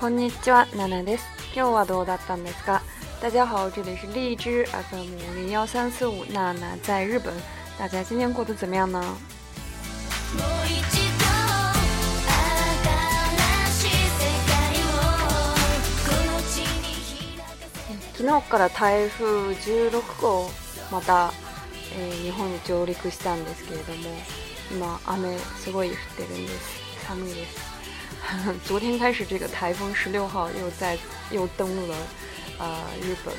こんにちは、ナナです。今日はどうだったんですか大家好，这里是荔枝 FM 五零幺三四五，娜娜在日本。大家今天过得怎么样呢？昨日から台風16号また、えー、日本に上陸したんですけれども今雨すごい降ってるんです寒いです 昨天开始，这个台风十六号又在又登陆了，呃，日本。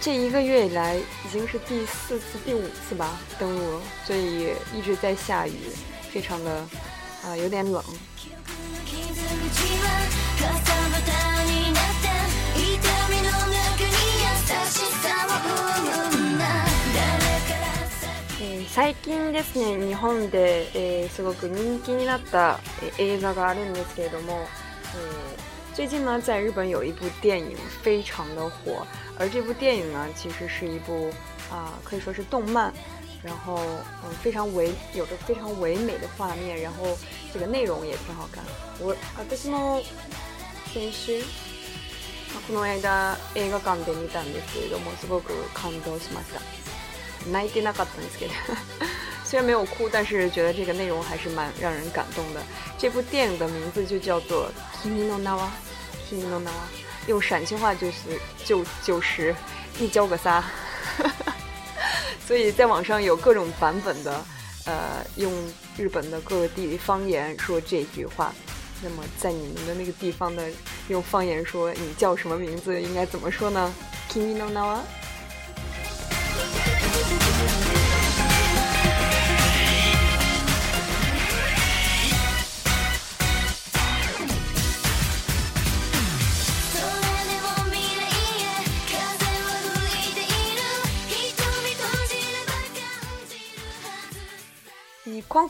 这一个月以来，已经是第四次、第五次吧登陆，所以一直在下雨，非常的啊，有点冷。最近，ですね、日本ですごく人気になった映画があるんですけれども，最近嘛，Japan 有一部电影非常的火，而这部电影呢，其实是一部啊，可以说是动漫，然后嗯，非常唯，有着非常唯美的画面，然后这个内容也挺好看。我啊，这是呢，この间、映画館で見たんですけども、すごく感動しました。My didn't get to e t 虽然没有哭，但是觉得这个内容还是蛮让人感动的。这部电影的名字就叫做 Kimi no na k i m i no na 用陕西话就是就就是你交个啥？所以在网上有各种版本的，呃，用日本的各个地方言说这句话。那么在你们的那个地方的用方言说你叫什么名字，应该怎么说呢？Kimi no n a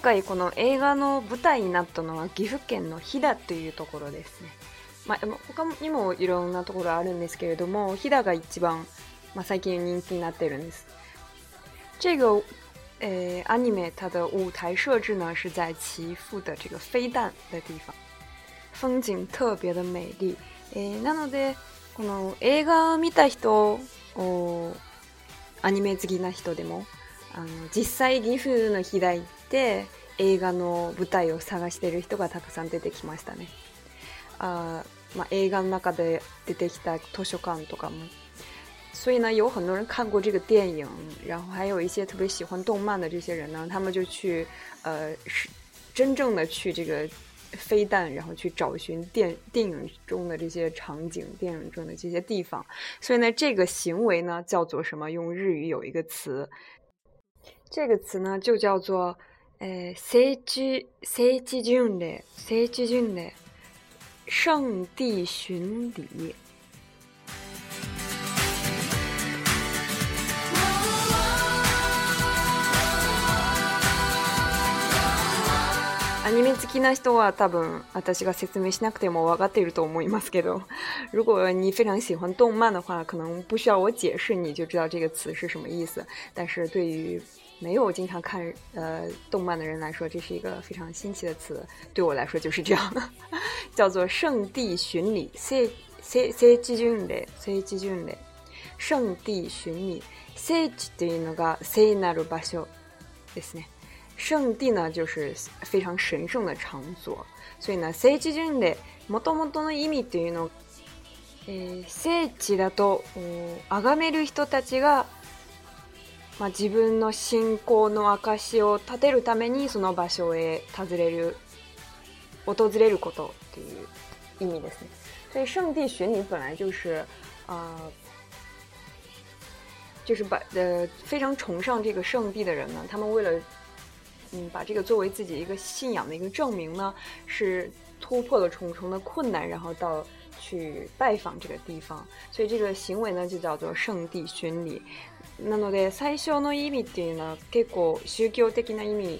回この映画の舞台になったのは岐阜県の飛騨というところですね、まあ、他にもいろんなところあるんですけれども飛騨が一番、まあ、最近人気になってるんです这个呃 a アニメ、e 它的舞台设置呢是在岐阜的这个飞弹的地方，风景特别的美丽。えー、なのでこの映画を見た人アニメ好きな人でもあの実際岐阜の飛騨行て映画の舞台を探している人がたくさん出てきましたね。あ、ま映画の中で出てきた図書館とかも。所以呢，有很多人看过这个电影，然后还有一些特别喜欢动漫的这些人呢，他们就去呃，真正的去这个飞弹，然后去找寻电电影中的这些场景、电影中的这些地方。所以呢，这个行为呢叫做什么？用日语有一个词，这个词呢就叫做。呃，圣迹圣迹巡礼，圣迹巡礼，圣地巡礼。ニメ好きな人は多分私が説明しなくても分かっていると思いますけど，如果你非常喜欢动漫的话，可能不需要我解释你就知道这个词是什么意思。但是对于没有经常看呃动漫的人来说，这是一个非常新奇的词。对我来说就是这样，叫做圣地巡礼。聖聖聖巡礼、聖地巡礼、聖地巡礼、聖地というのが聖なる場所ですね。圣地呢就是非常神圣的场所，所以呢聖地巡礼もともとの意味っていうのを、えー、聖地だと崇める人たちが、まあ、自分の信仰の証を立てるためにその場所へ訪れる訪れることっていう意味ですね。所以圣地巡礼本来就是啊。呃就是把呃非常崇尚这个圣地的人呢，他们为了嗯，把这个作为自己一个信仰的一个证明呢，是突破了重重的困难，然后到去拜访这个地方。所以这个行为呢就叫做圣地巡礼。なので最初の意味というのは結構宗教的な意味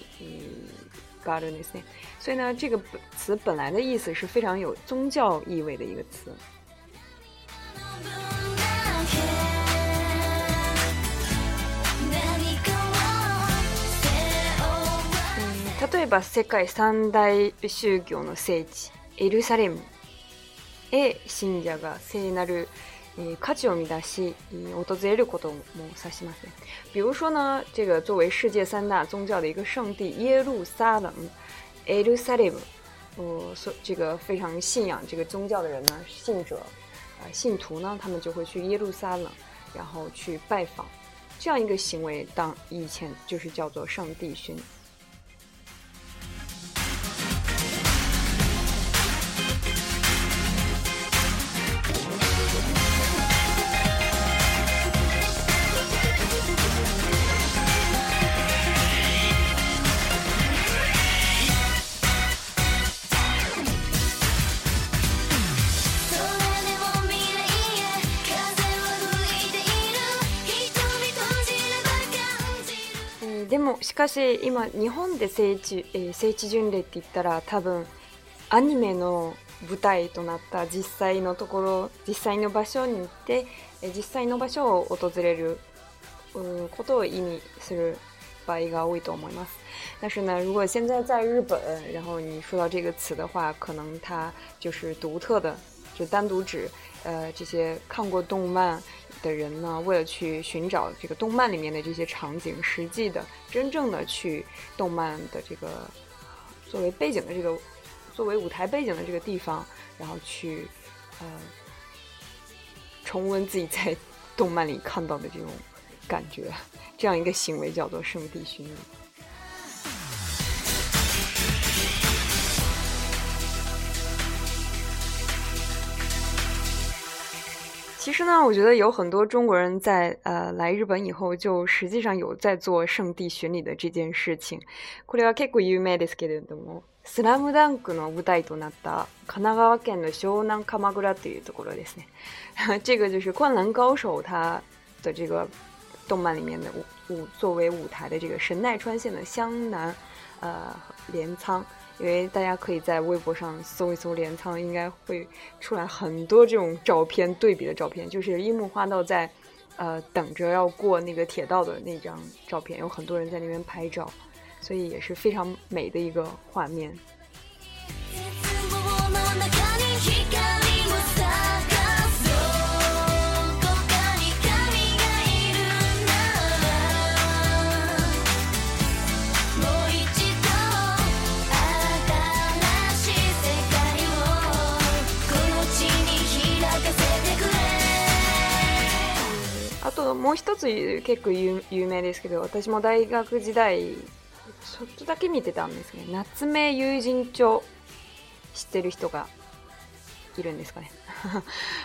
があるんですね。所以呢这个词本来的意思是非常有宗教意味的一个词。比如说，世界三大宗教の圣地耶路撒冷，A 信者が聖なるカジオミダシ訪れることもさします。比如说呢，这个作为世界三大宗教的一个圣地耶路撒冷，エルサレム，嗯，所这个非常信仰这个宗教的人呢，信者呃，信徒呢，他们就会去耶路撒冷，然后去拜访这样一个行为，当以前就是叫做上帝巡。しかし今日本で聖地,、えー、聖地巡礼って言ったら多分アニメの舞台となった実際のところ実際の場所に行って、えー、実際の場所を訪れることを意味する場合が多いと思います。但是呢，如果现在在日本，然后你说到这个词的话，可能它就是独特的，就单独指呃这些看过动漫。的人呢，为了去寻找这个动漫里面的这些场景，实际的、真正的去动漫的这个作为背景的这个作为舞台背景的这个地方，然后去呃重温自己在动漫里看到的这种感觉，这样一个行为叫做圣地巡礼。其实呢，我觉得有很多中国人在呃来日本以后，就实际上有在做圣地巡礼的这件事情。スラムダンクの舞台となった神奈川県の湘南鎌倉というところですね。違うでしょう。この他的这个动漫里面的舞舞作为舞台的这个神奈川县的湘南，呃，镰仓。因为大家可以在微博上搜一搜镰仓，应该会出来很多这种照片对比的照片，就是樱木花道在，呃，等着要过那个铁道的那张照片，有很多人在那边拍照，所以也是非常美的一个画面。ともう一つ結構有名ですけど私も大学時代ちょっとだけ見てたんですけど夏目友人帳知ってる人がいるんですかね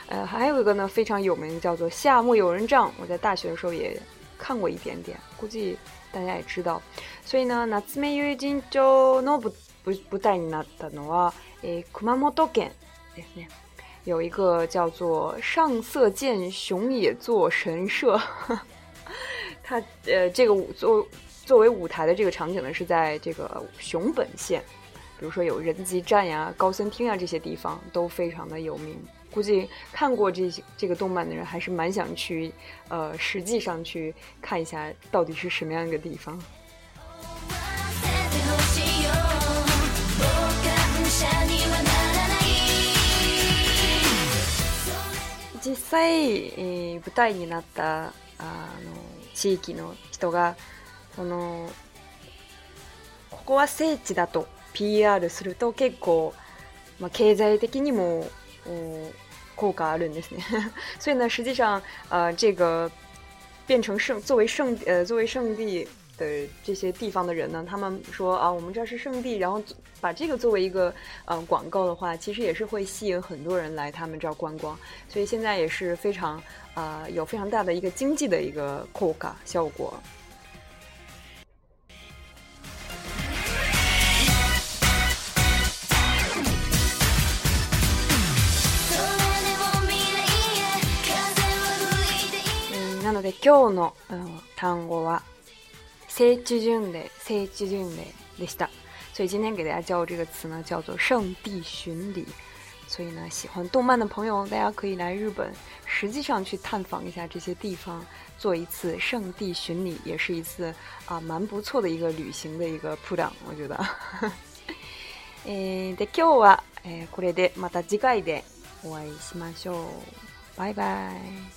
呃，还有一个呢，非常有名，叫做《夏目友人い。我在大学的时候也看过一点点，估计大家也知道。所以呢，夏目友人帳の舞台になったのは、えー、熊本県ですね。有一个叫做上色见熊野座神社，它呃这个舞作作为舞台的这个场景呢，是在这个熊本县，比如说有人吉站呀、高森厅啊这些地方都非常的有名。估计看过这些这个动漫的人，还是蛮想去呃实际上去看一下，到底是什么样一个地方。実際、えー、舞台になったあの地域の人がそのここは聖地だと PR すると結構、まあ、経済的にも効果あるんですね。所以呢，实际上，呃，这个变成圣作为圣呃作为圣地的这些地方的人呢，他们说啊，我们这是圣地，然后把这个作为一个呃广告的话，其实也是会吸引很多人来他们这观光，所以现在也是非常呃有非常大的一个经济的一个 o 卡效果。なので今日の単語は。圣地巡礼，圣地巡礼，list 啊。所以今天给大家教这个词呢，叫做“圣地巡礼”。所以呢，喜欢动漫的朋友，大家可以来日本，实际上去探访一下这些地方，做一次圣地巡礼，也是一次啊蛮不错的一个旅行的一个铺 l 我觉得。诶，那今日はこれでまた次回でお会いしましょう。拜拜。